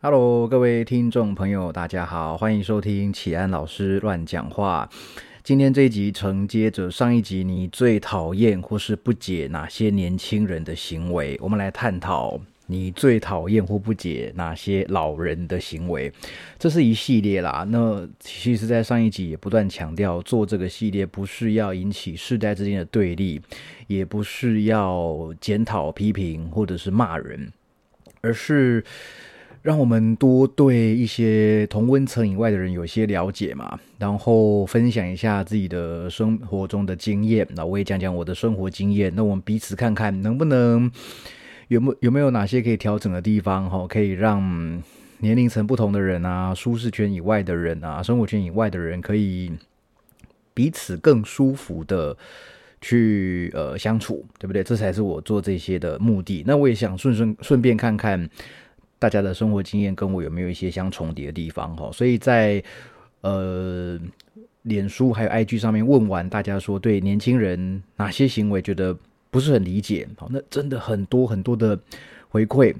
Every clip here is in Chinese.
Hello，各位听众朋友，大家好，欢迎收听启安老师乱讲话。今天这一集承接着上一集，你最讨厌或是不解哪些年轻人的行为？我们来探讨你最讨厌或不解哪些老人的行为。这是一系列啦。那其实，在上一集也不断强调，做这个系列不是要引起世代之间的对立，也不是要检讨、批评或者是骂人，而是。让我们多对一些同温层以外的人有些了解嘛，然后分享一下自己的生活中的经验，那我也讲讲我的生活经验，那我们彼此看看能不能有没有没有哪些可以调整的地方哈，可以让年龄层不同的人啊，舒适圈以外的人啊，生活圈以外的人可以彼此更舒服的去呃相处，对不对？这才是我做这些的目的。那我也想顺顺顺便看看。大家的生活经验跟我有没有一些相重叠的地方哈？所以在呃脸书还有 IG 上面问完大家说对年轻人哪些行为觉得不是很理解，好，那真的很多很多的回馈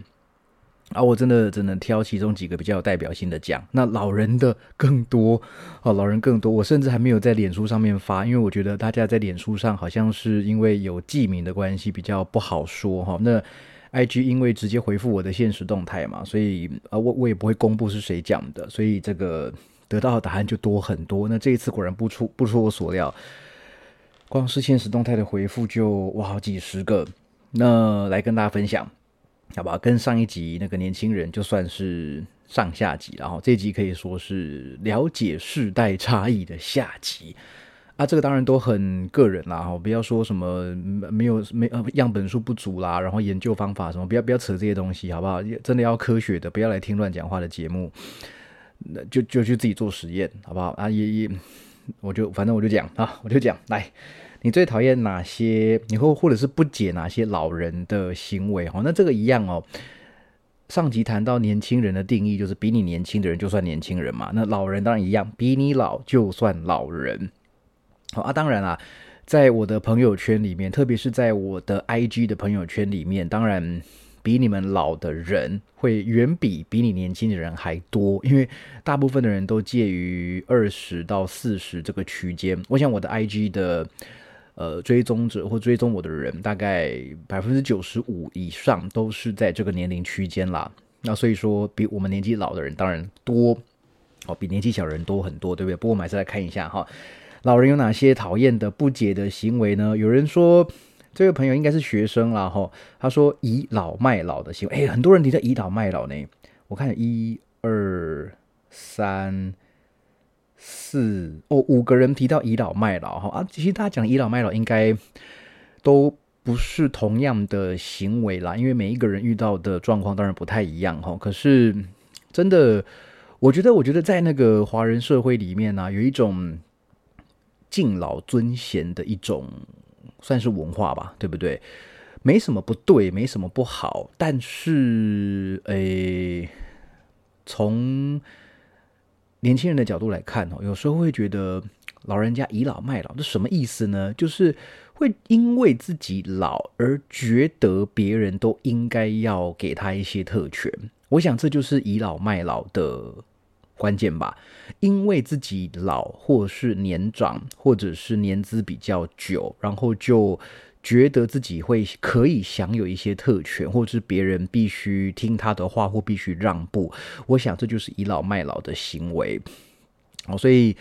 啊，我真的只能挑其中几个比较有代表性的讲。那老人的更多哦，老人更多，我甚至还没有在脸书上面发，因为我觉得大家在脸书上好像是因为有记名的关系比较不好说哈。那 I G 因为直接回复我的现实动态嘛，所以啊我我也不会公布是谁讲的，所以这个得到的答案就多很多。那这一次果然不出不出我所料，光是现实动态的回复就哇好几十个。那来跟大家分享，好吧？跟上一集那个年轻人就算是上下集，然后这集可以说是了解世代差异的下集。啊，这个当然都很个人啦，哈，不要说什么没有没呃样本数不足啦，然后研究方法什么，不要不要扯这些东西，好不好？真的要科学的，不要来听乱讲话的节目，那就就去自己做实验，好不好？啊，也也，我就反正我就讲啊，我就讲，来，你最讨厌哪些？你会或者是不解哪些老人的行为？哈，那这个一样哦。上集谈到年轻人的定义，就是比你年轻的人就算年轻人嘛。那老人当然一样，比你老就算老人。好啊，当然啦，在我的朋友圈里面，特别是在我的 IG 的朋友圈里面，当然比你们老的人会远比比你年轻的人还多，因为大部分的人都介于二十到四十这个区间。我想我的 IG 的呃追踪者或追踪我的人，大概百分之九十五以上都是在这个年龄区间啦。那所以说，比我们年纪老的人当然多哦，比年纪小人多很多，对不对？不过我们还是来看一下哈。老人有哪些讨厌的、不解的行为呢？有人说，这位朋友应该是学生啦，哈。他说倚老卖老的行为，哎，很多人提到倚老卖老呢。我看一二三四哦，五个人提到倚老卖老，哈啊。其实大家讲倚老卖老，应该都不是同样的行为啦，因为每一个人遇到的状况当然不太一样，哈。可是真的，我觉得，我觉得在那个华人社会里面呢，有一种。敬老尊贤的一种，算是文化吧，对不对？没什么不对，没什么不好，但是，诶，从年轻人的角度来看哦，有时候会觉得老人家倚老卖老，这什么意思呢？就是会因为自己老而觉得别人都应该要给他一些特权。我想这就是倚老卖老的。关键吧，因为自己老，或是年长，或者是年资比较久，然后就觉得自己会可以享有一些特权，或者是别人必须听他的话，或必须让步。我想这就是倚老卖老的行为。哦，所以。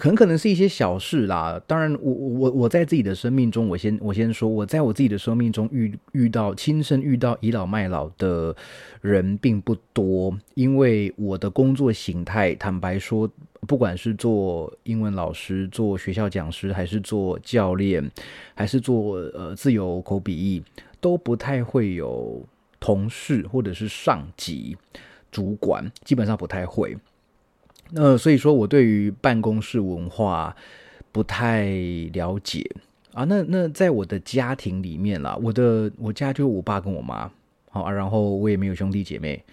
很可能是一些小事啦。当然，我我我我在自己的生命中，我先我先说，我在我自己的生命中遇遇到亲身遇到倚老卖老的人并不多，因为我的工作形态，坦白说，不管是做英文老师、做学校讲师，还是做教练，还是做呃自由口笔译，都不太会有同事或者是上级主管，基本上不太会。那所以说，我对于办公室文化不太了解啊。那那在我的家庭里面啦，我的我家就我爸跟我妈，好啊，然后我也没有兄弟姐妹，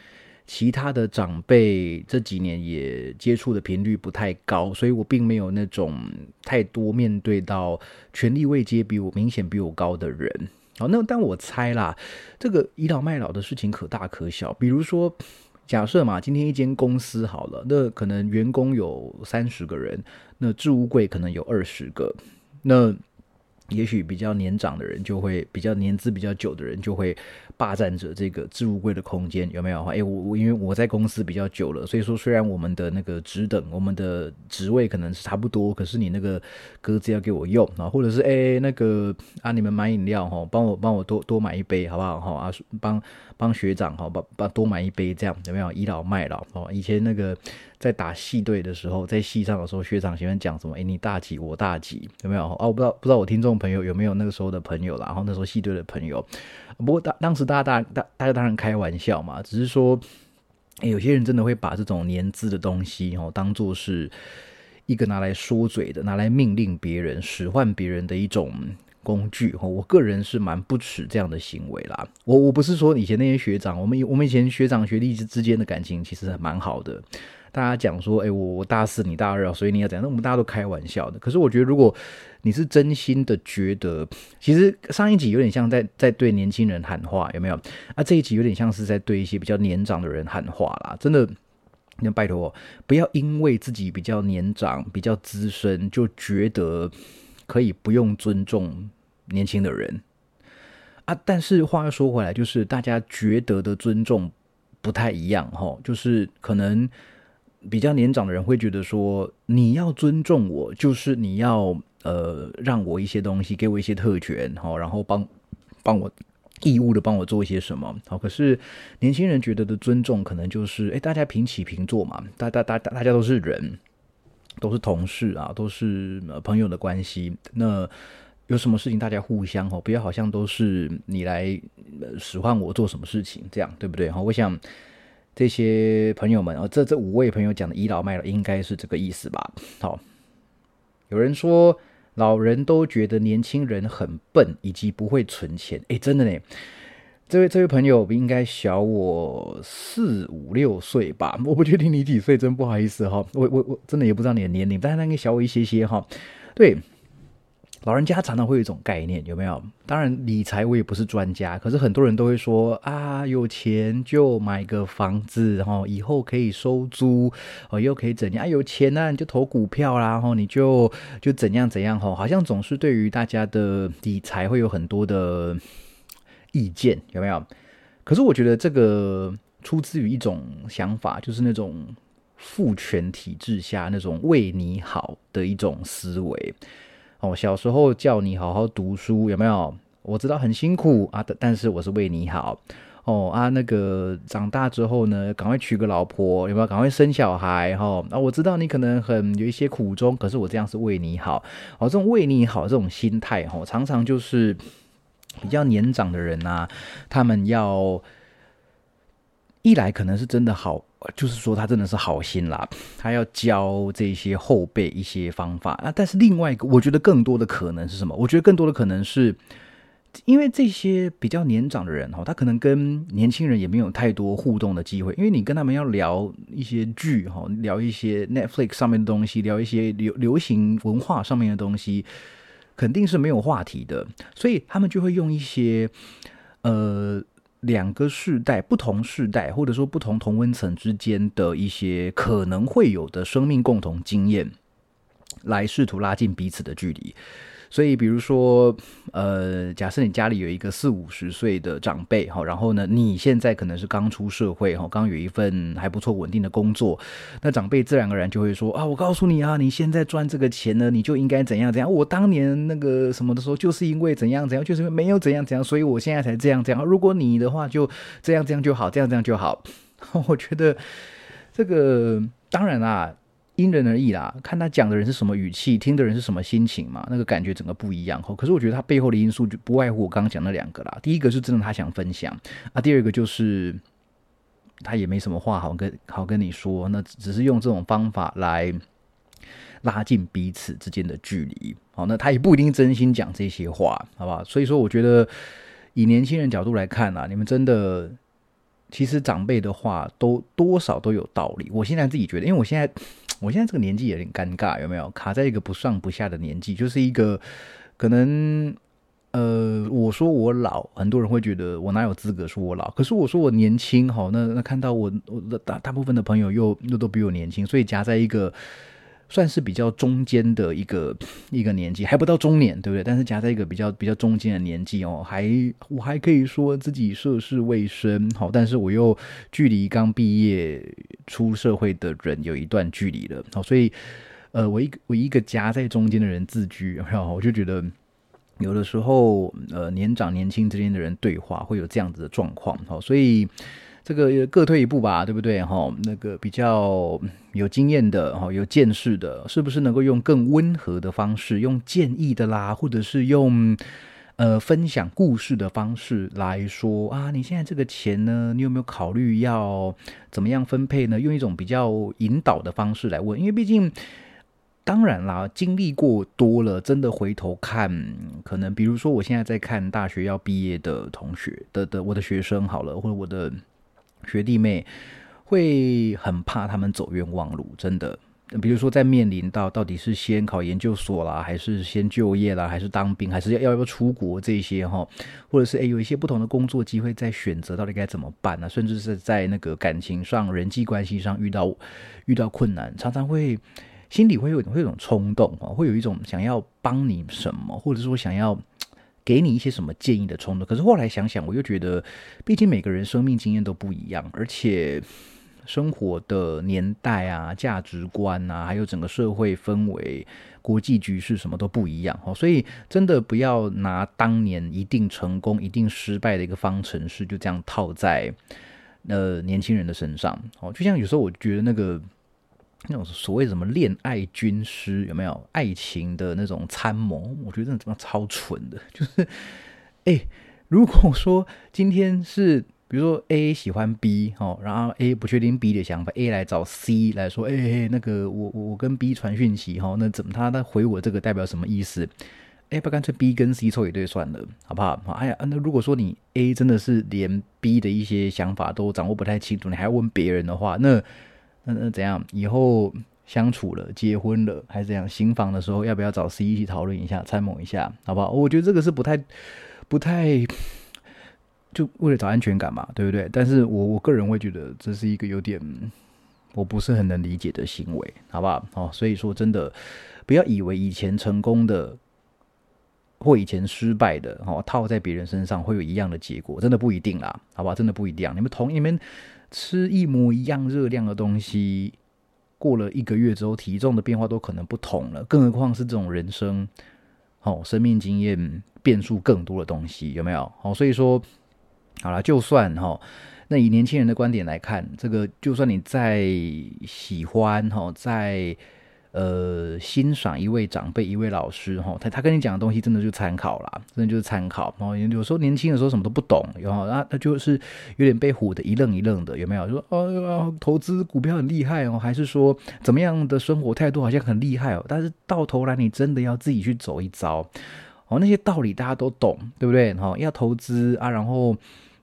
其他的长辈这几年也接触的频率不太高，所以我并没有那种太多面对到权力位阶比我明显比我高的人。好，那但我猜啦，这个倚老卖老的事情可大可小，比如说。假设嘛，今天一间公司好了，那可能员工有三十个人，那置物柜可能有二十个，那。也许比较年长的人就会比较年资比较久的人就会霸占着这个置物柜的空间，有没有？哎，我我因为我在公司比较久了，所以说虽然我们的那个职等、我们的职位可能是差不多，可是你那个格子要给我用啊，或者是哎那个啊，你们买饮料哈，帮我帮我多多买一杯好不好？哈啊，帮帮学长哈，帮帮多买一杯，这样有没有？倚老卖老哦，以前那个。在打戏队的时候，在戏上的时候，学长喜欢讲什么？哎，你大几，我大几，有没有？哦，我不知道，不知道我听众朋友有没有那个时候的朋友啦。然后那时候戏队的朋友，不过当当时大家大大大家当然开玩笑嘛，只是说，哎，有些人真的会把这种年资的东西哦，当做是一个拿来说嘴的，拿来命令别人、使唤别人的一种工具。哦，我个人是蛮不耻这样的行为啦。我我不是说以前那些学长，我们我们以前学长学弟之之间的感情其实蛮好的。大家讲说，哎，我我大四，你大二，所以你要怎样？那我们大家都开玩笑的。可是我觉得，如果你是真心的觉得，其实上一集有点像在在对年轻人喊话，有没有？啊，这一集有点像是在对一些比较年长的人喊话啦。真的，那拜托，不要因为自己比较年长、比较资深，就觉得可以不用尊重年轻的人啊。但是话又说回来，就是大家觉得的尊重不太一样哈，就是可能。比较年长的人会觉得说，你要尊重我，就是你要呃让我一些东西，给我一些特权，好，然后帮帮我义务的帮我做一些什么，好。可是年轻人觉得的尊重，可能就是，哎，大家平起平坐嘛，大大大大家都是人，都是同事啊，都是朋友的关系。那有什么事情大家互相哦，不要好像都是你来使唤我做什么事情，这样对不对？好，我想。这些朋友们哦，这这五位朋友讲的倚老卖老，应该是这个意思吧？好，有人说老人都觉得年轻人很笨，以及不会存钱。哎，真的呢，这位这位朋友应该小我四五六岁吧？我不确定你几岁，真不好意思哈。我我我真的也不知道你的年龄，但是那个小我一些些哈。对。老人家常常会有一种概念，有没有？当然，理财我也不是专家，可是很多人都会说啊，有钱就买个房子，然后以后可以收租，哦，又可以怎样？有钱呢，你就投股票啦，然后你就就怎样怎样，吼，好像总是对于大家的理财会有很多的意见，有没有？可是我觉得这个出自于一种想法，就是那种父权体制下那种为你好的一种思维。哦，小时候叫你好好读书，有没有？我知道很辛苦啊，但是我是为你好。哦啊，那个长大之后呢，赶快娶个老婆，有没有？赶快生小孩，哈。啊，我知道你可能很有一些苦衷，可是我这样是为你好。哦，这种为你好这种心态，哈，常常就是比较年长的人呐，他们要一来可能是真的好。就是说，他真的是好心啦，他要教这些后辈一些方法啊。但是另外一个，我觉得更多的可能是什么？我觉得更多的可能是，因为这些比较年长的人哈，他可能跟年轻人也没有太多互动的机会。因为你跟他们要聊一些剧哈，聊一些 Netflix 上面的东西，聊一些流流行文化上面的东西，肯定是没有话题的。所以他们就会用一些呃。两个世代、不同世代，或者说不同同温层之间的一些可能会有的生命共同经验，来试图拉近彼此的距离。所以，比如说，呃，假设你家里有一个四五十岁的长辈，哈，然后呢，你现在可能是刚出社会，哈，刚有一份还不错稳定的工作，那长辈自然而然就会说啊，我告诉你啊，你现在赚这个钱呢，你就应该怎样怎样。我当年那个什么的时候，就是因为怎样怎样，就是因为没有怎样怎样，所以我现在才这样这样。如果你的话，就这样这样就好，这样这样就好。我觉得这个当然啦。因人而异啦，看他讲的人是什么语气，听的人是什么心情嘛，那个感觉整个不一样。可是我觉得他背后的因素就不外乎我刚刚讲那两个啦。第一个是真的他想分享啊，第二个就是他也没什么话好跟好跟你说，那只是用这种方法来拉近彼此之间的距离。好，那他也不一定真心讲这些话，好不好？所以说，我觉得以年轻人角度来看啊，你们真的其实长辈的话都多少都有道理。我现在自己觉得，因为我现在。我现在这个年纪有点尴尬，有没有卡在一个不上不下的年纪？就是一个可能呃，我说我老，很多人会觉得我哪有资格说我老？可是我说我年轻，好，那那看到我我的大大部分的朋友又又都比我年轻，所以夹在一个算是比较中间的一个一个年纪，还不到中年，对不对？但是夹在一个比较比较中间的年纪哦，还我还可以说自己涉世未深，好，但是我又距离刚毕业出社会的人有一段距离了，好，所以呃，我一我一个夹在中间的人自居，然后，我就觉得。有的时候，呃，年长年轻之间的人对话会有这样子的状况，哈，所以这个各退一步吧，对不对？哈，那个比较有经验的，哈，有见识的，是不是能够用更温和的方式，用建议的啦，或者是用呃分享故事的方式来说啊？你现在这个钱呢，你有没有考虑要怎么样分配呢？用一种比较引导的方式来问，因为毕竟。当然啦，经历过多了，真的回头看，可能比如说，我现在在看大学要毕业的同学的的我的学生好了，或者我的学弟妹，会很怕他们走冤枉路，真的。比如说，在面临到到底是先考研究所啦，还是先就业啦，还是当兵，还是要要不要出国这些哈，或者是诶有一些不同的工作机会在选择，到底该怎么办呢？甚至是在那个感情上、人际关系上遇到遇到困难，常常会。心里会有会有一种冲动啊，会有一种想要帮你什么，或者说想要给你一些什么建议的冲动。可是后来想想，我又觉得，毕竟每个人生命经验都不一样，而且生活的年代啊、价值观啊，还有整个社会氛围、国际局势什么都不一样哦。所以真的不要拿当年一定成功、一定失败的一个方程式就这样套在呃年轻人的身上哦。就像有时候我觉得那个。那种所谓什么恋爱军师有没有爱情的那种参谋？我觉得那怎么超蠢的，就是，哎，如果说今天是比如说 A 喜欢 B 哦，然后 A 不确定 B 的想法，A 来找 C 来说，哎，那个我我跟 B 传讯息哈，那怎么他他回我这个代表什么意思？哎，不干脆 B 跟 C 凑一对算了，好不好？哎呀，那如果说你 A 真的是连 B 的一些想法都掌握不太清楚，你还要问别人的话，那。那那怎样？以后相处了、结婚了，还是怎样？新房的时候要不要找 C 一起讨论一下、参谋一下，好不好？我觉得这个是不太、不太，就为了找安全感嘛，对不对？但是我我个人会觉得这是一个有点我不是很能理解的行为，好不好？哦，所以说真的不要以为以前成功的或以前失败的，哦，套在别人身上会有一样的结果，真的不一定啦，好不好？真的不一定。你们同你们。吃一模一样热量的东西，过了一个月之后，体重的变化都可能不同了。更何况是这种人生，哦，生命经验变数更多的东西，有没有？好，所以说，好了，就算哈，那以年轻人的观点来看，这个就算你再喜欢哈，在。呃，欣赏一位长辈、一位老师，哈，他他跟你讲的东西，真的就参考啦，真的就是参考。然后有时候年轻的时候什么都不懂，然后他他就是有点被唬的一愣一愣的，有没有？说哦，投资股票很厉害哦，还是说怎么样的生活态度好像很厉害哦？但是到头来你真的要自己去走一遭哦，那些道理大家都懂，对不对？哈，要投资啊，然后。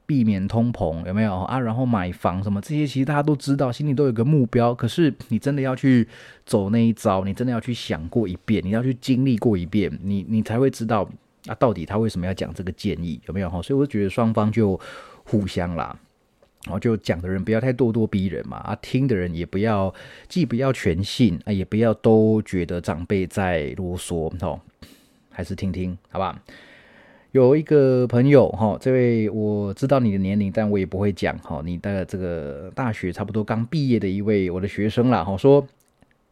避免通膨有没有啊？然后买房什么这些，其实大家都知道，心里都有个目标。可是你真的要去走那一招，你真的要去想过一遍，你要去经历过一遍，你你才会知道啊，到底他为什么要讲这个建议有没有？所以我觉得双方就互相啦，然后就讲的人不要太咄咄逼人嘛，啊，听的人也不要既不要全信啊，也不要都觉得长辈在啰嗦哦，还是听听好吧。有一个朋友哈，这位我知道你的年龄，但我也不会讲哈。你的这个大学差不多刚毕业的一位我的学生啦，哈，说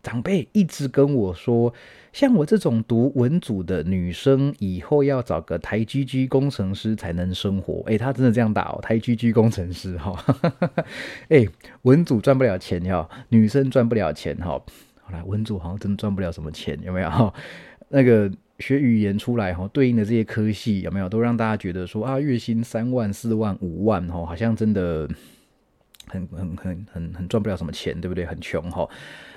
长辈一直跟我说，像我这种读文组的女生，以后要找个台积居工程师才能生活。诶，他真的这样打哦，台积居工程师哈。诶，文组赚不了钱哈，女生赚不了钱哈。好了，文组好像真的赚不了什么钱，有没有？那个。学语言出来哈，对应的这些科系有没有都让大家觉得说啊，月薪三万、四万、五万哈，好像真的很很很很很赚不了什么钱，对不对？很穷哈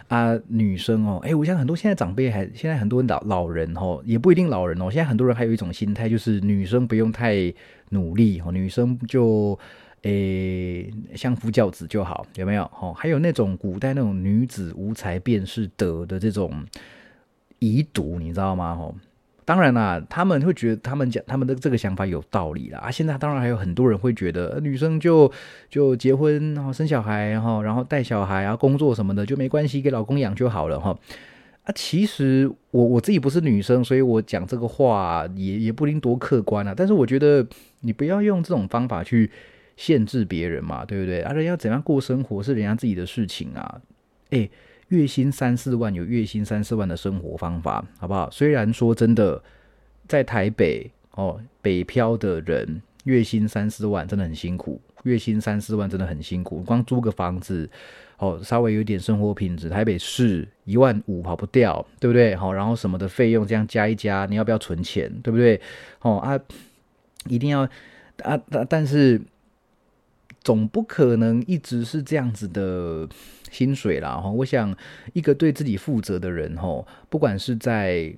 啊，女生哦，哎，我想很多现在长辈还现在很多老老人哈，也不一定老人哦，现在很多人还有一种心态，就是女生不用太努力哈，女生就诶相夫教子就好，有没有？哈，还有那种古代那种女子无才便是德的这种遗毒，你知道吗？哈。当然啦，他们会觉得他们讲他们的这个想法有道理啦。啊，现在当然还有很多人会觉得女生就就结婚然后生小孩然后然后带小孩啊工作什么的就没关系，给老公养就好了哈。啊，其实我我自己不是女生，所以我讲这个话也也不一定多客观啊。但是我觉得你不要用这种方法去限制别人嘛，对不对？啊，人要怎样过生活是人家自己的事情啊。诶，月薪三四万有月薪三四万的生活方法，好不好？虽然说真的，在台北哦，北漂的人月薪三四万真的很辛苦，月薪三四万真的很辛苦，光租个房子哦，稍微有点生活品质，台北市一万五跑不掉，对不对？好，然后什么的费用这样加一加，你要不要存钱，对不对？哦啊，一定要啊，但但是。总不可能一直是这样子的薪水啦哈！我想一个对自己负责的人哈，不管是在，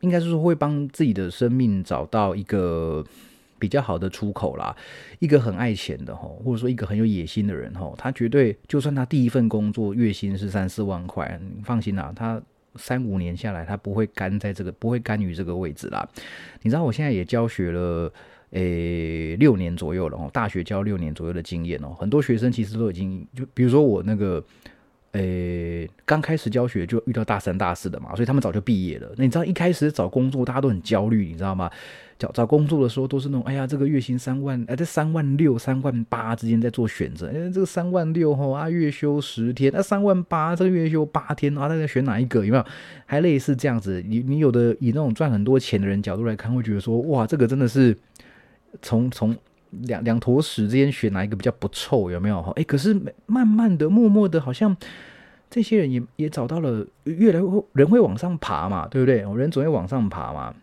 应该是说会帮自己的生命找到一个比较好的出口啦。一个很爱钱的哈，或者说一个很有野心的人哈，他绝对就算他第一份工作月薪是三四万块，你放心啦，他三五年下来他不会干在这个，不会甘于这个位置啦。你知道我现在也教学了。诶，六年左右了哦，大学教六年左右的经验哦，很多学生其实都已经就，比如说我那个，诶，刚开始教学就遇到大三、大四的嘛，所以他们早就毕业了。那你知道一开始找工作大家都很焦虑，你知道吗？找找工作的时候都是那种，哎呀，这个月薪三万，哎，这三万六、三万八之间在做选择。哎，这个三万六吼啊，月休十天，那三万八这个月休八天啊，大家选哪一个？有没有？还类似这样子？你你有的以那种赚很多钱的人角度来看，会觉得说，哇，这个真的是。从从两两坨屎之间选哪一个比较不臭有没有哈？哎，可是慢慢的、默默的，好像这些人也也找到了，越来越人会往上爬嘛，对不对？人总会往上爬嘛。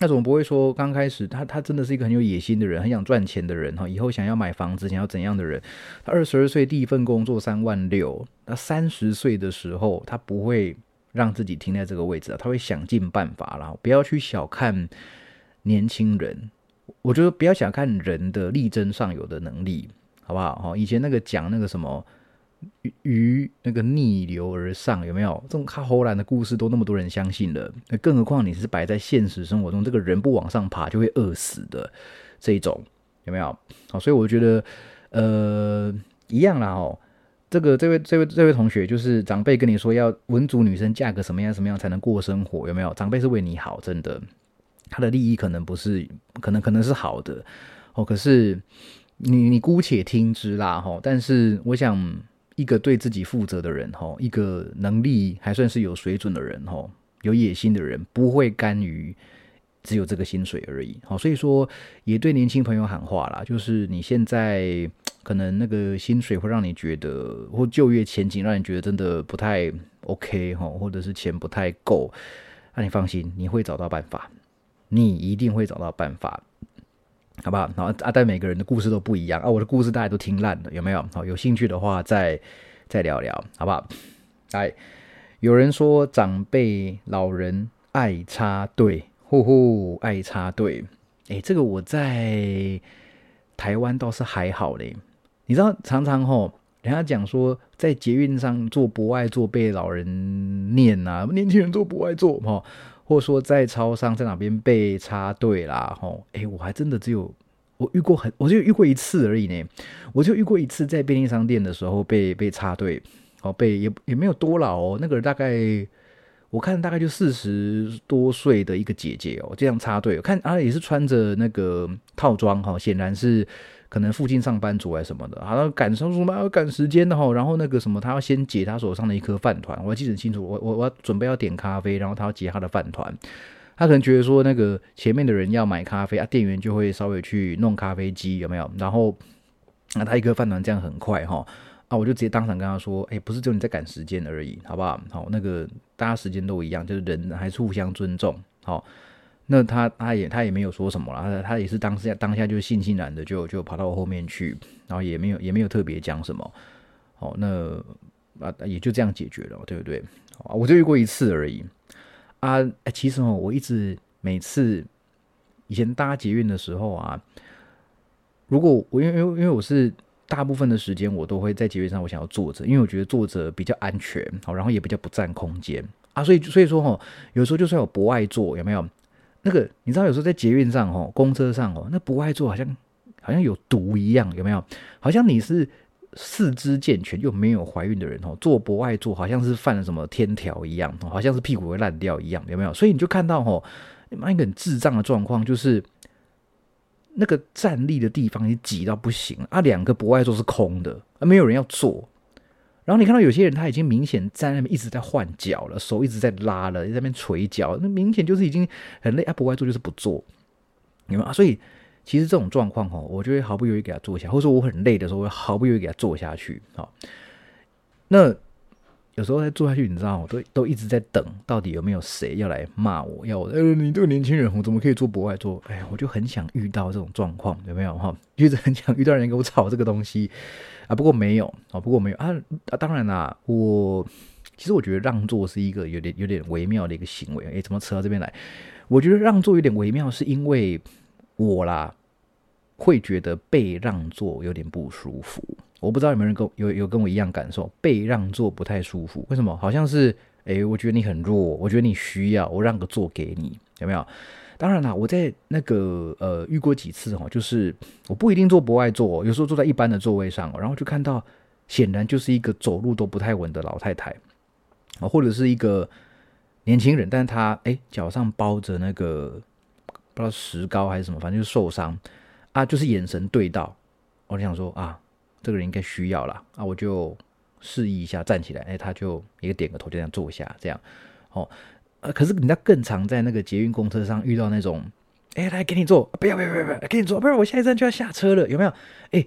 那总不会说刚开始他他真的是一个很有野心的人，很想赚钱的人哈？以后想要买房子，想要怎样的人？他二十二岁第一份工作三万六，那三十岁的时候他不会让自己停在这个位置他会想尽办法啦。不要去小看年轻人。我觉得不要小看人的力争上游的能力，好不好？哈，以前那个讲那个什么鱼那个逆流而上，有没有这种卡荷兰的故事都那么多人相信了？更何况你是摆在现实生活中，这个人不往上爬就会饿死的这一种，有没有？好，所以我觉得呃一样啦，哦，这个这位这位这位同学就是长辈跟你说要文族女生嫁个什么样什么样才能过生活，有没有？长辈是为你好，真的。他的利益可能不是，可能可能是好的哦。可是你你姑且听之啦哈。但是我想，一个对自己负责的人哈，一个能力还算是有水准的人哈，有野心的人，不会甘于只有这个薪水而已。好，所以说也对年轻朋友喊话啦，就是你现在可能那个薪水会让你觉得，或就业前景让你觉得真的不太 OK 哈，或者是钱不太够，那你放心，你会找到办法。你一定会找到办法，好不好？然后啊，但每个人的故事都不一样啊。我的故事大家都听烂了，有没有？好，有兴趣的话再再聊聊，好不好？哎，有人说长辈老人爱插队，呼呼，爱插队。哎，这个我在台湾倒是还好嘞。你知道，常常吼，人家讲说在捷运上做不爱做，被老人念啊，年轻人做不爱做，哈。或者说在超商在哪边被插队啦，吼，哎，我还真的只有我遇过很，我就遇过一次而已呢，我就遇过一次在便利商店的时候被被插队，哦，被也也没有多老哦，那个人大概我看大概就四十多岁的一个姐姐哦，这样插队，看啊也是穿着那个套装哈，显然是。可能附近上班族还什么的，好像赶什么什么要赶时间的哈，然后那个什么，他要先解他手上的一颗饭团，我还记得很清楚，我我我准备要点咖啡，然后他要解他的饭团，他可能觉得说那个前面的人要买咖啡啊，店员就会稍微去弄咖啡机有没有？然后那他一颗饭团这样很快哈，啊，我就直接当场跟他说，哎，不是只有你在赶时间而已，好不好？好，那个大家时间都一样，就是人还是互相尊重，好。那他他也他也没有说什么了，他他也是当下当下就是悻悻然的就就跑到我后面去，然后也没有也没有特别讲什么，好那啊也就这样解决了，对不对？我就遇过一次而已啊，其实哦我一直每次以前搭捷运的时候啊，如果我因为因为因为我是大部分的时间我都会在捷运上我想要坐着，因为我觉得坐着比较安全，好然后也比较不占空间啊，所以所以说哈有时候就算有不爱坐有没有？那个你知道有时候在捷运上哦，公车上哦，那不爱坐好像好像有毒一样，有没有？好像你是四肢健全又没有怀孕的人哦，坐不爱坐好像是犯了什么天条一样，好像是屁股会烂掉一样，有没有？所以你就看到哦，妈一个很智障的状况就是。那个站立的地方也挤到不行啊！两个不爱坐是空的，啊，没有人要坐。然后你看到有些人他已经明显在那边一直在换脚了，手一直在拉了，在那边捶脚，那明显就是已经很累啊！不爱坐就是不做，有没有？所以其实这种状况哦，我就会毫不犹豫给他坐下，或者说我很累的时候，我毫不犹豫给他坐下去。好，那。有时候在坐下去，你知道，我都都一直在等，到底有没有谁要来骂我，要我？呃，你这个年轻人，我怎么可以做博外做？哎呀，我就很想遇到这种状况，有没有哈？一直很想遇到人跟我吵这个东西啊。不过没有啊，不过没有啊啊！当然啦，我其实我觉得让座是一个有点有点微妙的一个行为。哎，怎么扯到这边来？我觉得让座有点微妙，是因为我啦会觉得被让座有点不舒服。我不知道有没有人跟有有跟我一样感受，被让座不太舒服。为什么？好像是，诶，我觉得你很弱，我觉得你需要我让个座给你，有没有？当然啦，我在那个呃遇过几次哈，就是我不一定坐不爱坐，有时候坐在一般的座位上，然后就看到显然就是一个走路都不太稳的老太太啊，或者是一个年轻人，但是他诶脚上包着那个不知道石膏还是什么，反正就受伤啊，就是眼神对到，我就想说啊。这个人应该需要了啊，我就示意一下站起来，哎，他就一个点个头，就这样坐下，这样，哦，呃，可是人家更常在那个捷运公车上遇到那种，哎，来给你坐，不要不要不要不要，给你坐，不然我下一站就要下车了，有没有？哎，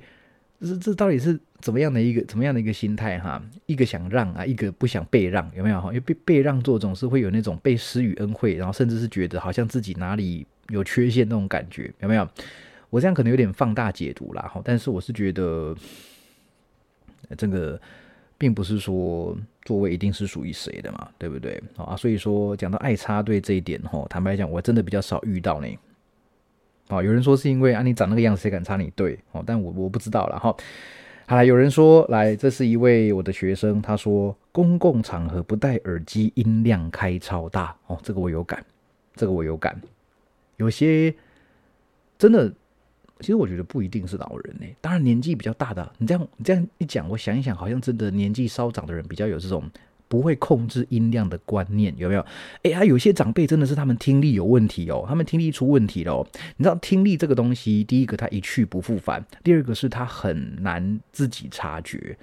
这这到底是怎么样的一个怎么样的一个心态哈？一个想让啊，一个不想被让，有没有？哈，因为被被让座总是会有那种被施予恩惠，然后甚至是觉得好像自己哪里有缺陷那种感觉，有没有？我这样可能有点放大解读啦，哈，但是我是觉得，这个并不是说座位一定是属于谁的嘛，对不对？啊，所以说讲到爱插队这一点，哈，坦白讲，我真的比较少遇到呢。啊，有人说是因为啊你长那个样子，谁敢插你队？哦，但我我不知道了，哈。好了，有人说来，这是一位我的学生，他说公共场合不戴耳机，音量开超大，哦，这个我有感，这个我有感，有些真的。其实我觉得不一定是老人呢，当然年纪比较大的，你这样你这样一讲，我想一想，好像真的年纪稍长的人比较有这种不会控制音量的观念，有没有？哎，还有些长辈真的是他们听力有问题哦，他们听力出问题了。你知道听力这个东西，第一个它一去不复返，第二个是他很难自己察觉，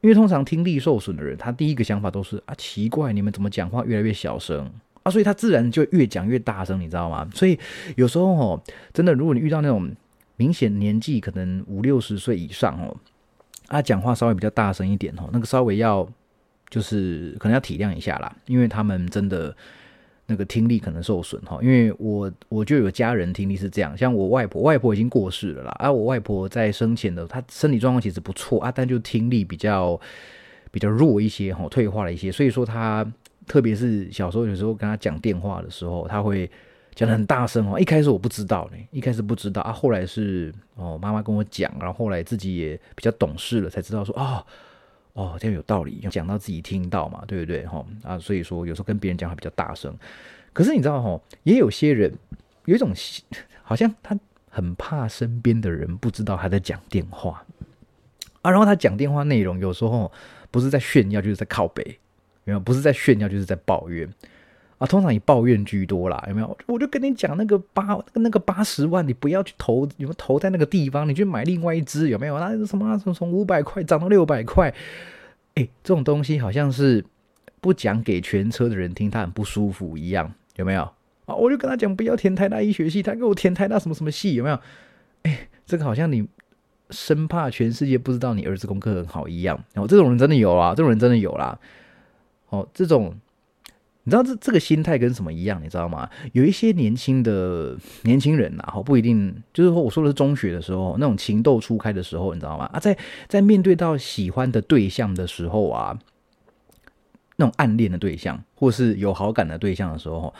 因为通常听力受损的人，他第一个想法都是啊，奇怪，你们怎么讲话越来越小声啊？所以他自然就越讲越大声，你知道吗？所以有时候哦，真的，如果你遇到那种。明显年纪可能五六十岁以上哦，啊，讲话稍微比较大声一点哦，那个稍微要就是可能要体谅一下啦，因为他们真的那个听力可能受损哈。因为我我就有家人听力是这样，像我外婆，外婆已经过世了啦，啊，我外婆在生前的她身体状况其实不错啊，但就听力比较比较弱一些哈，退化了一些，所以说她特别是小时候有时候跟她讲电话的时候，她会。讲的很大声哦，一开始我不知道呢，一开始不知道啊，后来是哦妈妈跟我讲，然后后来自己也比较懂事了，才知道说哦哦这样有道理，讲到自己听到嘛，对不对哈啊？所以说有时候跟别人讲话比较大声，可是你知道哈，也有些人有一种好像他很怕身边的人不知道他在讲电话啊，然后他讲电话内容有时候不是在炫耀，就是在靠北，有没有？不是在炫耀，就是在抱怨。啊，通常以抱怨居多啦，有没有？我就跟你讲，那个八那个八十万，你不要去投，有没有投在那个地方？你去买另外一只，有没有？那什么从从五百块涨到六百块？哎，这种东西好像是不讲给全车的人听，他很不舒服一样，有没有？啊，我就跟他讲，不要填台大医学系，他给我填台大什么什么系，有没有？哎，这个好像你生怕全世界不知道你儿子功课很好一样。然后这种人真的有啊，这种人真的有啦。哦，这种。你知道这这个心态跟什么一样？你知道吗？有一些年轻的年轻人呐，哈，不一定就是说我说的是中学的时候那种情窦初开的时候，你知道吗？啊，在在面对到喜欢的对象的时候啊，那种暗恋的对象或是有好感的对象的时候，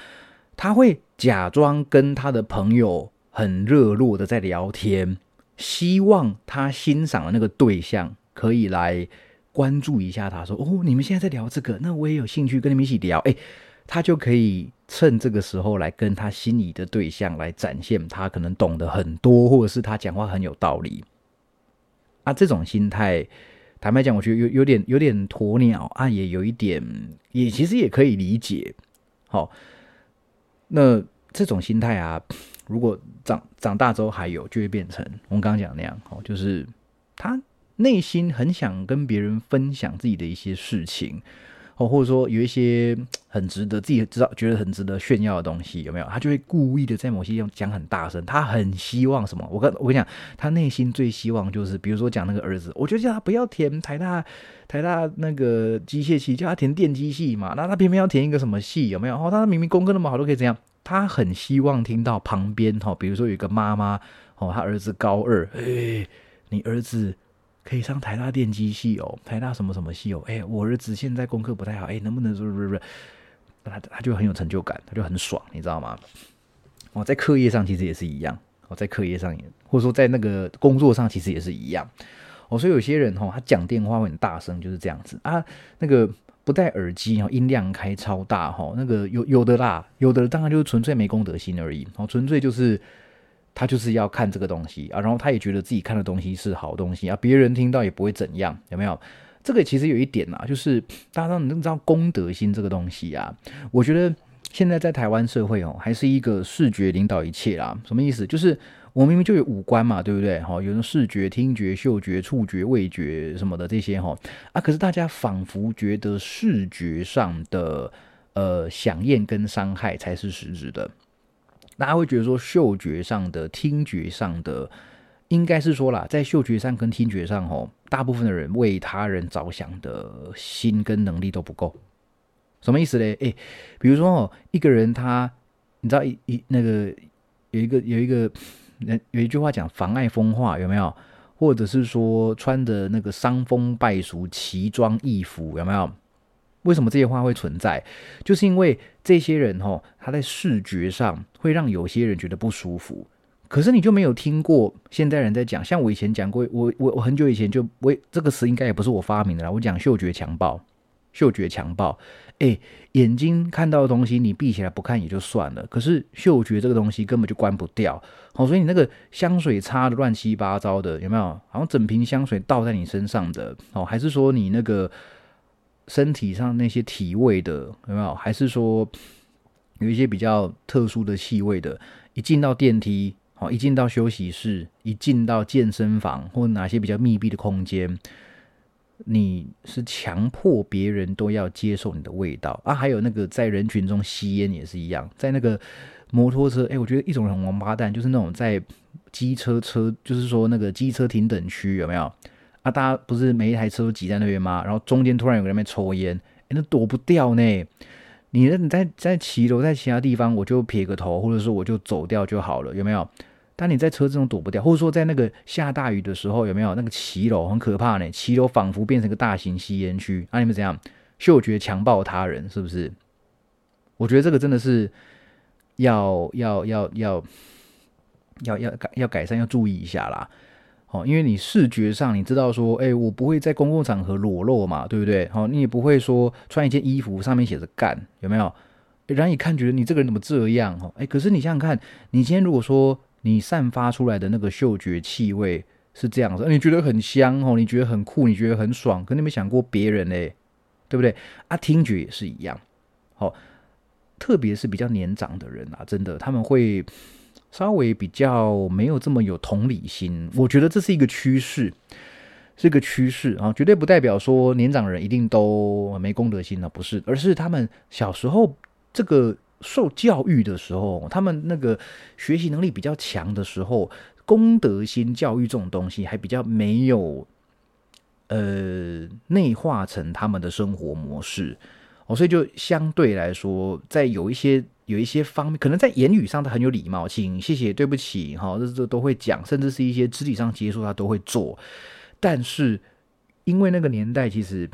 他会假装跟他的朋友很热络的在聊天，希望他欣赏的那个对象可以来。关注一下他，说：“哦，你们现在在聊这个，那我也有兴趣跟你们一起聊。”哎，他就可以趁这个时候来跟他心仪的对象来展现他可能懂得很多，或者是他讲话很有道理。啊，这种心态，坦白讲，我觉得有有点有点鸵鸟啊，也有一点，也其实也可以理解。好，那这种心态啊，如果长长大之后还有，就会变成我们刚刚讲那样，哦，就是他内心很想跟别人分享自己的一些事情。哦，或者说有一些 很值得自己知道、觉得很值得炫耀的东西，有没有？他就会故意的在某些地方讲很大声。他很希望什么？我跟我跟你讲，他内心最希望就是，比如说讲那个儿子，我就叫他不要填台大台大那个机械系，叫他填电机系嘛。那他偏偏要填一个什么系？有没有？哦，他明明功课那么好，都可以怎样？他很希望听到旁边哈，比如说有一个妈妈哦，他儿子高二，哎，你儿子。可以上台大电机系哦，台大什么什么系哦？哎，我儿子现在功课不太好，哎，能不能不不不？他他就很有成就感，他就很爽，你知道吗？哦，在课业上其实也是一样，哦，在课业上也，或者说在那个工作上其实也是一样。哦，所以有些人哈，他讲电话会很大声，就是这样子啊。那个不戴耳机哦，音量开超大哈，那个有有的啦，有的当然就是纯粹没公德心而已，哦，纯粹就是。他就是要看这个东西啊，然后他也觉得自己看的东西是好东西啊，别人听到也不会怎样，有没有？这个其实有一点啊，就是大家都知道公德心这个东西啊，我觉得现在在台湾社会哦，还是一个视觉领导一切啦。什么意思？就是我明明就有五官嘛，对不对？哈，有视觉、听觉、嗅觉、触觉、味觉什么的这些哈啊，可是大家仿佛觉得视觉上的呃响应跟伤害才是实质的。大家会觉得说，嗅觉上的、听觉上的，应该是说啦，在嗅觉上跟听觉上，吼，大部分的人为他人着想的心跟能力都不够。什么意思嘞？诶，比如说哦，一个人他，你知道一一那个有一个有一个人有一句话讲妨碍风化有没有？或者是说穿的那个伤风败俗、奇装异服有没有？为什么这些话会存在？就是因为这些人哦，他在视觉上会让有些人觉得不舒服。可是你就没有听过现代人在讲，像我以前讲过，我我我很久以前就我这个词应该也不是我发明的啦。我讲嗅觉强暴，嗅觉强暴，哎，眼睛看到的东西你闭起来不看也就算了，可是嗅觉这个东西根本就关不掉。好，所以你那个香水擦的乱七八糟的，有没有？好像整瓶香水倒在你身上的哦，还是说你那个？身体上那些体味的有没有？还是说有一些比较特殊的气味的？一进到电梯，好，一进到休息室，一进到健身房或哪些比较密闭的空间，你是强迫别人都要接受你的味道啊？还有那个在人群中吸烟也是一样，在那个摩托车，哎，我觉得一种很王八蛋，就是那种在机车车，就是说那个机车停等区有没有？啊，大家不是每一台车都挤在那边吗？然后中间突然有个人在抽烟，那躲不掉呢。你你在在骑楼，在其他地方，我就撇个头，或者说我就走掉就好了，有没有？但你在车这种躲不掉，或者说在那个下大雨的时候，有没有那个骑楼很可怕呢？骑楼仿佛变成个大型吸烟区，啊，你们怎样？嗅觉强暴他人，是不是？我觉得这个真的是要要要要要要改要改善，要注意一下啦。哦，因为你视觉上你知道说，哎，我不会在公共场合裸露嘛，对不对？好，你也不会说穿一件衣服上面写着“干”，有没有？人一看觉得你这个人怎么这样？哈，哎，可是你想想看，你今天如果说你散发出来的那个嗅觉气味是这样子，你觉得很香哦，你觉得很酷，你觉得很爽，可你没想过别人嘞，对不对？啊，听觉也是一样，好，特别是比较年长的人啊，真的他们会。稍微比较没有这么有同理心，我觉得这是一个趋势，是一个趋势啊，绝对不代表说年长人一定都没公德心了，不是，而是他们小时候这个受教育的时候，他们那个学习能力比较强的时候，公德心教育这种东西还比较没有，呃，内化成他们的生活模式。哦，所以就相对来说，在有一些有一些方面，可能在言语上他很有礼貌，请、谢谢、对不起，哈，这这都会讲，甚至是一些肢体上接触他都会做。但是因为那个年代，其实。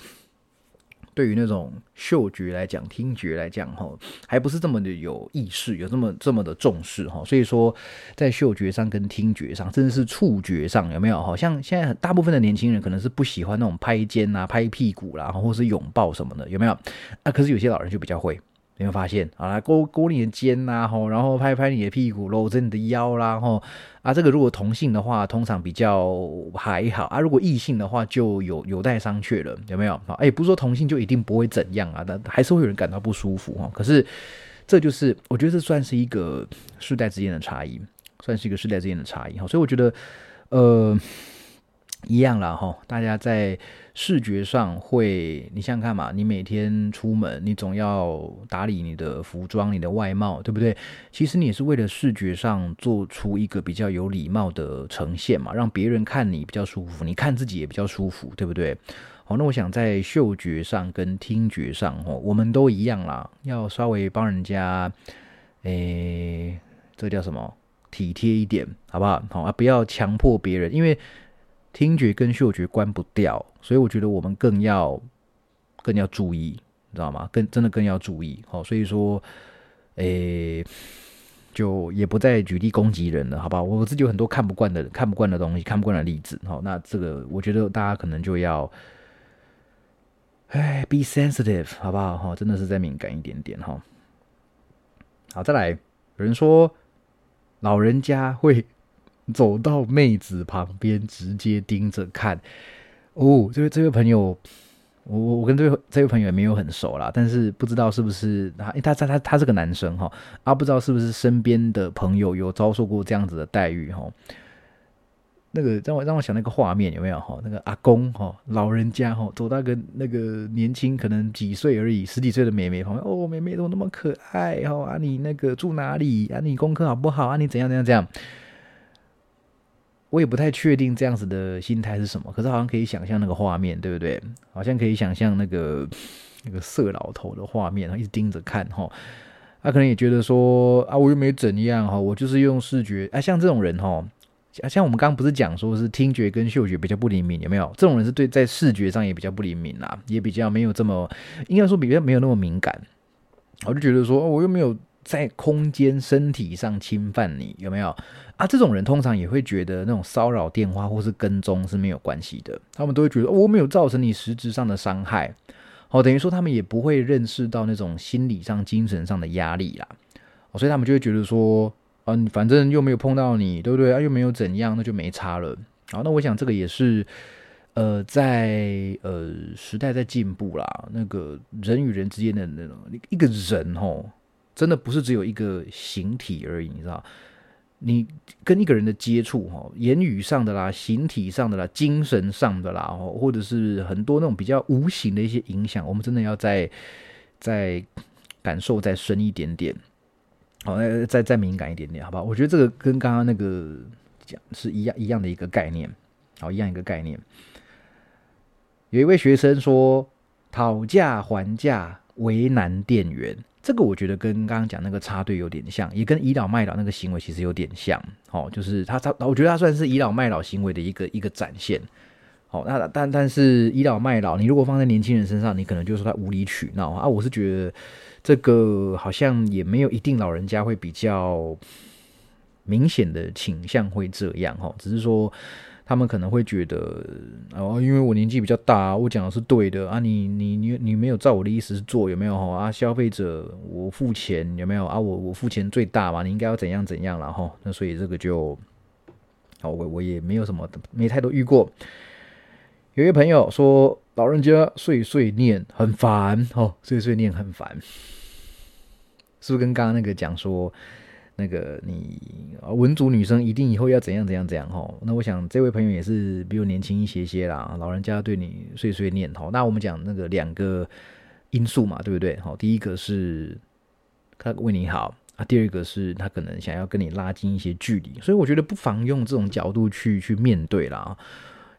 对于那种嗅觉来讲、听觉来讲，哈，还不是这么的有意识，有这么这么的重视，哈。所以说，在嗅觉上跟听觉上，甚至是触觉上，有没有？好像现在大部分的年轻人可能是不喜欢那种拍肩啊、拍屁股啦，或是拥抱什么的，有没有？啊，可是有些老人就比较会，你会发现啊，勾勾你的肩呐，吼，然后拍拍你的屁股，搂着你的腰啦，吼啊，这个如果同性的话，通常比较还好啊，如果异性的话，就有有待商榷了，有没有？啊，哎，不是说同性就一定不会怎样啊，但还是会有人感到不舒服哈。可是这就是我觉得这算是一个世代之间的差异，算是一个世代之间的差异哈。所以我觉得，呃。一样啦，哈，大家在视觉上会，你想想看嘛，你每天出门，你总要打理你的服装、你的外貌，对不对？其实你也是为了视觉上做出一个比较有礼貌的呈现嘛，让别人看你比较舒服，你看自己也比较舒服，对不对？好，那我想在嗅觉上跟听觉上，哦，我们都一样啦，要稍微帮人家，诶，这叫什么？体贴一点，好不好？好啊，不要强迫别人，因为。听觉跟嗅觉关不掉，所以我觉得我们更要更要注意，你知道吗？更真的更要注意。好，所以说，诶，就也不再举例攻击人了，好不好？我自己有很多看不惯的、看不惯的东西，看不惯的例子。好，那这个我觉得大家可能就要，哎，be sensitive，好不好？哈，真的是再敏感一点点哈。好，再来，有人说老人家会。走到妹子旁边，直接盯着看。哦，这位这位朋友，我我我跟这位这位朋友也没有很熟啦，但是不知道是不是他，他他他他是个男生哈，啊，不知道是不是身边的朋友有遭受过这样子的待遇哈。那个让我让我想那个画面有没有哈？那个阿公哈，老人家哈，走到个那个年轻可能几岁而已，十几岁的妹妹旁边，哦，妹妹怎么那么可爱哈？啊，你那个住哪里？啊，你功课好不好？啊，你怎样怎样怎样？我也不太确定这样子的心态是什么，可是好像可以想象那个画面，对不对？好像可以想象那个那个色老头的画面，然后一直盯着看哈。他可能也觉得说啊，我又没怎样哈，我就是用视觉啊，像这种人哈，像我们刚刚不是讲说是听觉跟嗅觉比较不灵敏，有没有？这种人是对在视觉上也比较不灵敏啦，也比较没有这么应该说比较没有那么敏感。我就觉得说，我又没有在空间身体上侵犯你，有没有？啊，这种人通常也会觉得那种骚扰电话或是跟踪是没有关系的，他们都会觉得我没有造成你实质上的伤害，哦，等于说他们也不会认识到那种心理上、精神上的压力啦，哦，所以他们就会觉得说，嗯，反正又没有碰到你，对不对？啊，又没有怎样，那就没差了。好，那我想这个也是，呃，在呃时代在进步啦，那个人与人之间的那种一个人哦，真的不是只有一个形体而已，你知道。你跟一个人的接触，哈，言语上的啦，形体上的啦，精神上的啦，或者是很多那种比较无形的一些影响，我们真的要再再感受再深一点点，好，再再敏感一点点，好不好？我觉得这个跟刚刚那个讲是一样一样的一个概念，好，一样一个概念。有一位学生说，讨价还价，为难店员。这个我觉得跟刚刚讲那个插队有点像，也跟倚老卖老那个行为其实有点像。哦，就是他他，我觉得他算是倚老卖老行为的一个一个展现。哦，那但但是倚老卖老，你如果放在年轻人身上，你可能就说他无理取闹啊。我是觉得这个好像也没有一定老人家会比较明显的倾向会这样哈，只是说。他们可能会觉得，哦，因为我年纪比较大，我讲的是对的啊，你你你你没有照我的意思做，有没有哈？啊，消费者我付钱有没有啊？我我付钱最大嘛，你应该要怎样怎样了哈？那所以这个就，好，我我也没有什么没太多遇过。有一朋友说，老人家碎碎念很烦哦，碎碎念很烦，是不是跟刚刚那个讲说？那个你文族女生一定以后要怎样怎样怎样哈？那我想这位朋友也是比我年轻一些些啦，老人家对你碎碎念哈。那我们讲那个两个因素嘛，对不对？好，第一个是他为你好啊，第二个是他可能想要跟你拉近一些距离，所以我觉得不妨用这种角度去去面对啦。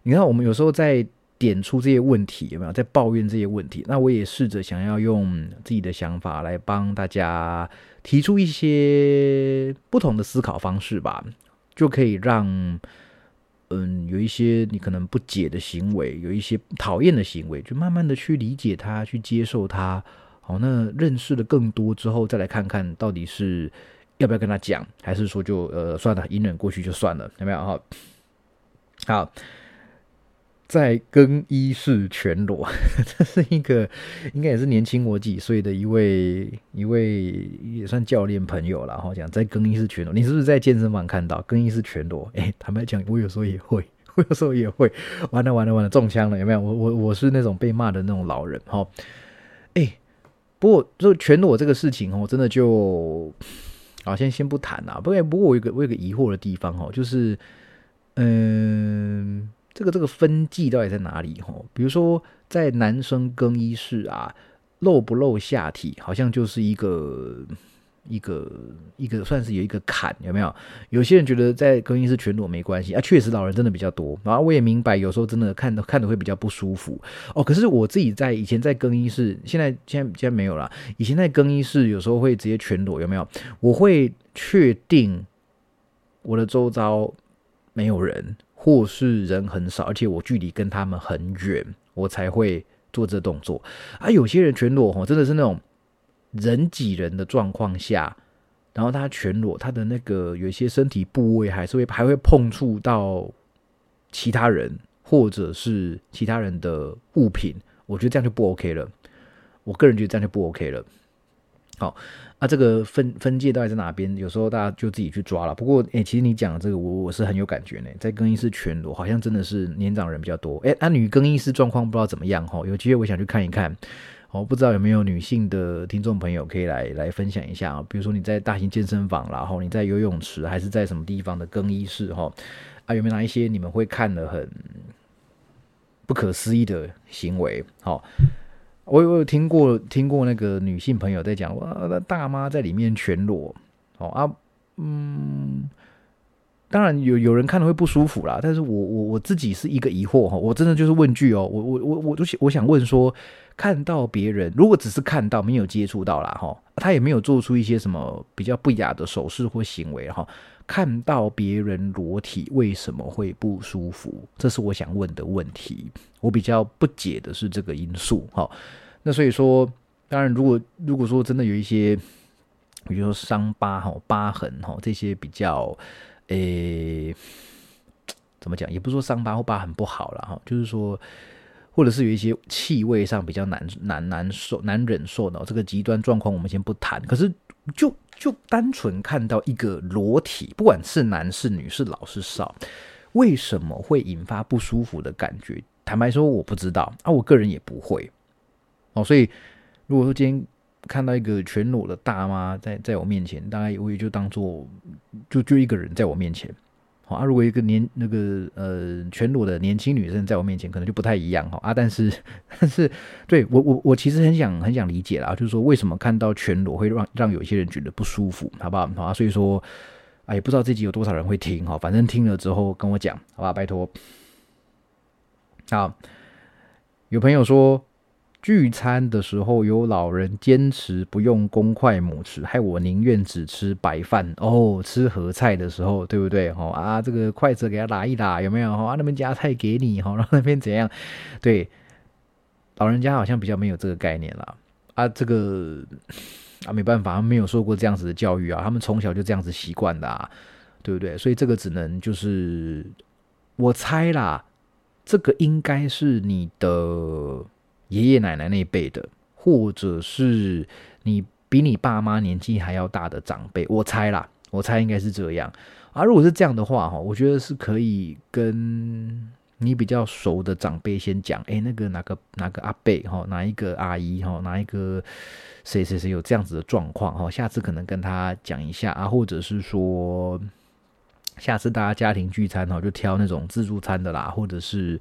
你看，我们有时候在。点出这些问题有没有在抱怨这些问题？那我也试着想要用自己的想法来帮大家提出一些不同的思考方式吧，就可以让嗯有一些你可能不解的行为，有一些讨厌的行为，就慢慢的去理解它，去接受它。好，那认识的更多之后，再来看看到底是要不要跟他讲，还是说就呃算了，隐忍过去就算了，有没有哈？好。在更衣室全裸，这是一个应该也是年轻我几岁的一位一位也算教练朋友了。然后讲在更衣室全裸，你是不是在健身房看到更衣室全裸？哎，坦白讲，我有时候也会，我有时候也会。完了完了完了，中枪了，有没有？我我我是那种被骂的那种老人。哈，哎，不过就全裸这个事情哦，真的就好，先先不谈啊。不过不过我有个我有个疑惑的地方哦，就是嗯。这个这个分际到底在哪里？吼，比如说在男生更衣室啊，露不露下体，好像就是一个一个一个算是有一个坎，有没有？有些人觉得在更衣室全裸没关系啊，确实老人真的比较多。然后我也明白，有时候真的看的看的会比较不舒服哦。可是我自己在以前在更衣室，现在现在现在没有了。以前在更衣室有时候会直接全裸，有没有？我会确定我的周遭没有人。或是人很少，而且我距离跟他们很远，我才会做这动作。啊，有些人全裸吼，真的是那种人挤人的状况下，然后他全裸，他的那个有些身体部位还是会还会碰触到其他人，或者是其他人的物品，我觉得这样就不 OK 了。我个人觉得这样就不 OK 了。好。啊，这个分分界到底在哪边？有时候大家就自己去抓了。不过，哎，其实你讲的这个，我我是很有感觉呢。在更衣室全裸，好像真的是年长人比较多。哎，啊，女更衣室状况不知道怎么样哈。有机会我想去看一看。哦，不知道有没有女性的听众朋友可以来来分享一下啊？比如说你在大型健身房，然后你在游泳池，还是在什么地方的更衣室哈？啊，有没有哪一些你们会看的很不可思议的行为？好。我有我有听过听过那个女性朋友在讲，哇，那大妈在里面全裸，哦啊，嗯，当然有有人看了会不舒服啦，但是我我我自己是一个疑惑哈，我真的就是问句哦，我我我我都我想问说，看到别人如果只是看到没有接触到啦哈，他也没有做出一些什么比较不雅的手势或行为哈。看到别人裸体为什么会不舒服？这是我想问的问题。我比较不解的是这个因素。哈，那所以说，当然，如果如果说真的有一些，比如说伤疤、哈疤痕、哈这些比较，诶，怎么讲？也不是说伤疤或疤痕不好了，哈，就是说，或者是有一些气味上比较难难难受、难忍受的这个极端状况，我们先不谈。可是就就单纯看到一个裸体，不管是男是女是老是少，为什么会引发不舒服的感觉？坦白说，我不知道啊，我个人也不会哦。所以，如果说今天看到一个全裸的大妈在在我面前，大概我也就当做就就一个人在我面前。好啊，如果一个年那个呃全裸的年轻女生在我面前，可能就不太一样哈啊。但是但是，对我我我其实很想很想理解啦，就是说为什么看到全裸会让让有些人觉得不舒服，好不好？好啊，所以说啊，也不知道这集有多少人会听哈，反正听了之后跟我讲，好吧，拜托。好，有朋友说。聚餐的时候，有老人坚持不用公筷母匙，害我宁愿只吃白饭哦。吃盒菜的时候，对不对？哈啊，这个筷子给他拿一拿，有没有？哈，那边夹菜给你，哈，然 后那边怎样？对，老人家好像比较没有这个概念了啊。这个啊，没办法，他们没有受过这样子的教育啊，他们从小就这样子习惯的，啊，对不对？所以这个只能就是我猜啦，这个应该是你的。爷爷奶奶那辈的，或者是你比你爸妈年纪还要大的长辈，我猜啦，我猜应该是这样。啊，如果是这样的话，哈，我觉得是可以跟你比较熟的长辈先讲，哎，那个哪个哪个阿伯哈，哪一个阿姨哈，哪一个谁谁谁有这样子的状况哈，下次可能跟他讲一下啊，或者是说，下次大家家庭聚餐哈，就挑那种自助餐的啦，或者是。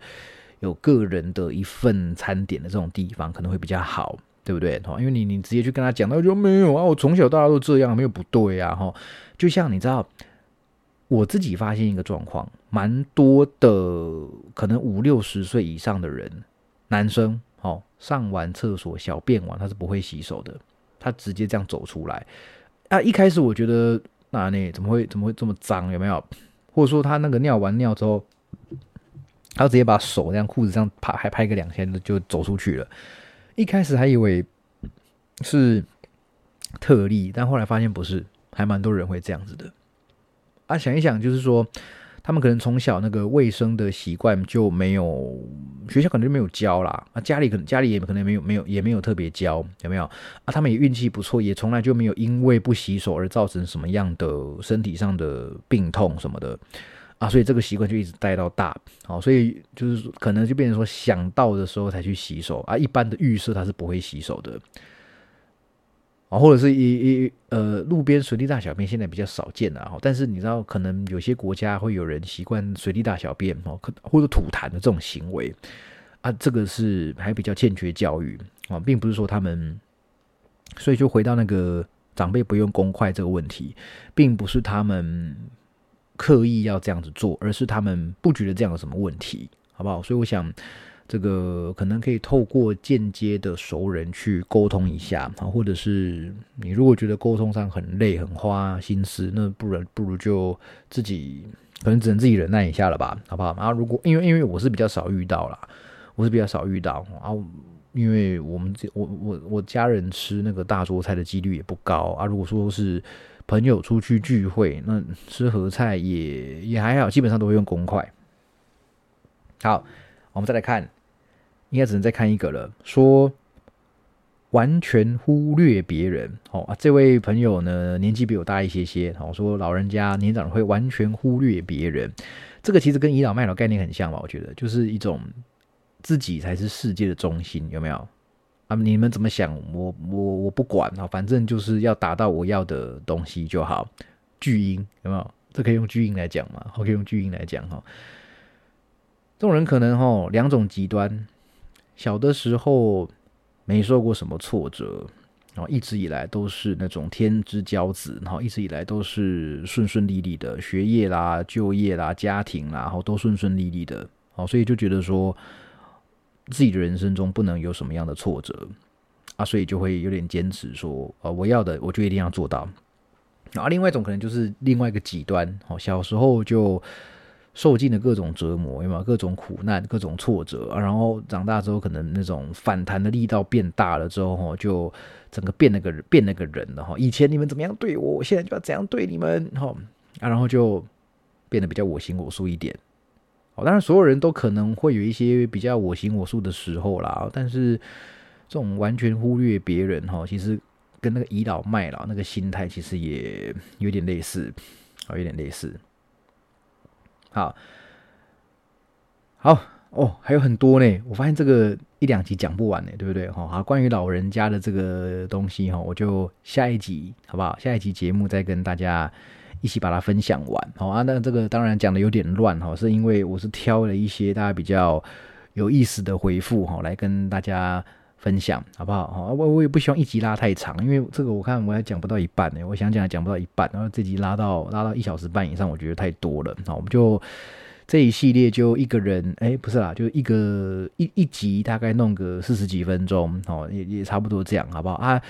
有个人的一份餐点的这种地方可能会比较好，对不对？哈，因为你你直接去跟他讲，他就没有啊，我从小到大都这样，没有不对啊，哈。就像你知道，我自己发现一个状况，蛮多的，可能五六十岁以上的人，男生，哦，上完厕所小便完，他是不会洗手的，他直接这样走出来。啊，一开始我觉得，那你怎么会怎么会这么脏？有没有？或者说他那个尿完尿之后？他直接把手这样裤子这样拍，还拍个两下就走出去了。一开始还以为是特例，但后来发现不是，还蛮多人会这样子的。啊，想一想，就是说他们可能从小那个卫生的习惯就没有，学校可能就没有教啦，啊，家里可能家里也可能没有没有也没有特别教，有没有啊？他们也运气不错，也从来就没有因为不洗手而造成什么样的身体上的病痛什么的啊，所以这个习惯就一直带到大，好，所以就是可能就变成说想到的时候才去洗手啊，一般的预设他是不会洗手的。啊，或者是一一呃，路边随地大小便现在比较少见了哈，但是你知道，可能有些国家会有人习惯随地大小便哦，可或者吐痰的这种行为啊，这个是还比较欠缺教育啊，并不是说他们，所以就回到那个长辈不用公筷这个问题，并不是他们刻意要这样子做，而是他们不觉得这样有什么问题，好不好？所以我想。这个可能可以透过间接的熟人去沟通一下啊，或者是你如果觉得沟通上很累、很花心思，那不然不如就自己可能只能自己忍耐一下了吧，好不好？然后如果因为因为我是比较少遇到啦，我是比较少遇到啊，因为我们这我我我家人吃那个大桌菜的几率也不高啊。如果说是朋友出去聚会，那吃盒菜也也还好，基本上都会用公筷。好，我们再来看。应该只能再看一个了。说完全忽略别人，哦，这位朋友呢年纪比我大一些些，哦，说老人家年长会完全忽略别人，这个其实跟倚老卖老概念很像吧？我觉得就是一种自己才是世界的中心，有没有？啊，你们怎么想？我我我不管啊，反正就是要达到我要的东西就好。巨婴有没有？这可以用巨婴来讲吗？可以用巨婴来讲哈。这种人可能哈两种极端。小的时候没受过什么挫折，然后一直以来都是那种天之骄子，然后一直以来都是顺顺利利的，学业啦、就业啦、家庭啦，然后都顺顺利利的，哦，所以就觉得说自己的人生中不能有什么样的挫折啊，所以就会有点坚持说，呃，我要的我就一定要做到。然后另外一种可能就是另外一个极端，哦，小时候就。受尽了各种折磨，有没有各种苦难、各种挫折啊？然后长大之后，可能那种反弹的力道变大了之后，哈，就整个变了个人变了个人了哈。以前你们怎么样对我，我现在就要怎样对你们，哈啊，然后就变得比较我行我素一点。哦，当然所有人都可能会有一些比较我行我素的时候啦，但是这种完全忽略别人，哈，其实跟那个倚老卖老那个心态其实也有点类似，啊，有点类似。好，好哦，还有很多呢。我发现这个一两集讲不完呢，对不对？哈，好，关于老人家的这个东西哈，我就下一集好不好？下一集节目再跟大家一起把它分享完。好啊，那这个当然讲的有点乱哈，是因为我是挑了一些大家比较有意思的回复哈，来跟大家。分享好不好？好，我我也不希望一集拉太长，因为这个我看我还讲不到一半呢。我想讲讲不到一半，然后这集拉到拉到一小时半以上，我觉得太多了。那我们就这一系列就一个人，哎，不是啦，就一个一一集大概弄个四十几分钟，哦，也也差不多这样，好不好啊？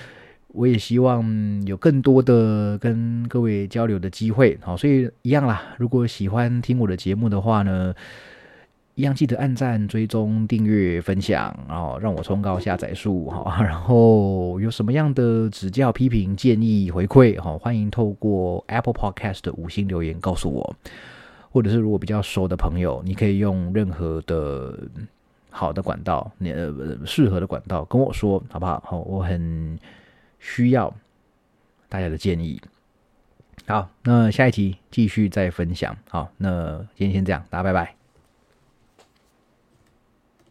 我也希望有更多的跟各位交流的机会，好，所以一样啦。如果喜欢听我的节目的话呢？一样记得按赞、追踪、订阅、分享，然后让我冲高下载数哈。然后有什么样的指教、批评、建议、回馈哈，欢迎透过 Apple Podcast 的五星留言告诉我，或者是如果比较熟的朋友，你可以用任何的好的管道，你适合的管道跟我说，好不好？好，我很需要大家的建议。好，那下一题继续再分享。好，那今天先这样，大家拜拜。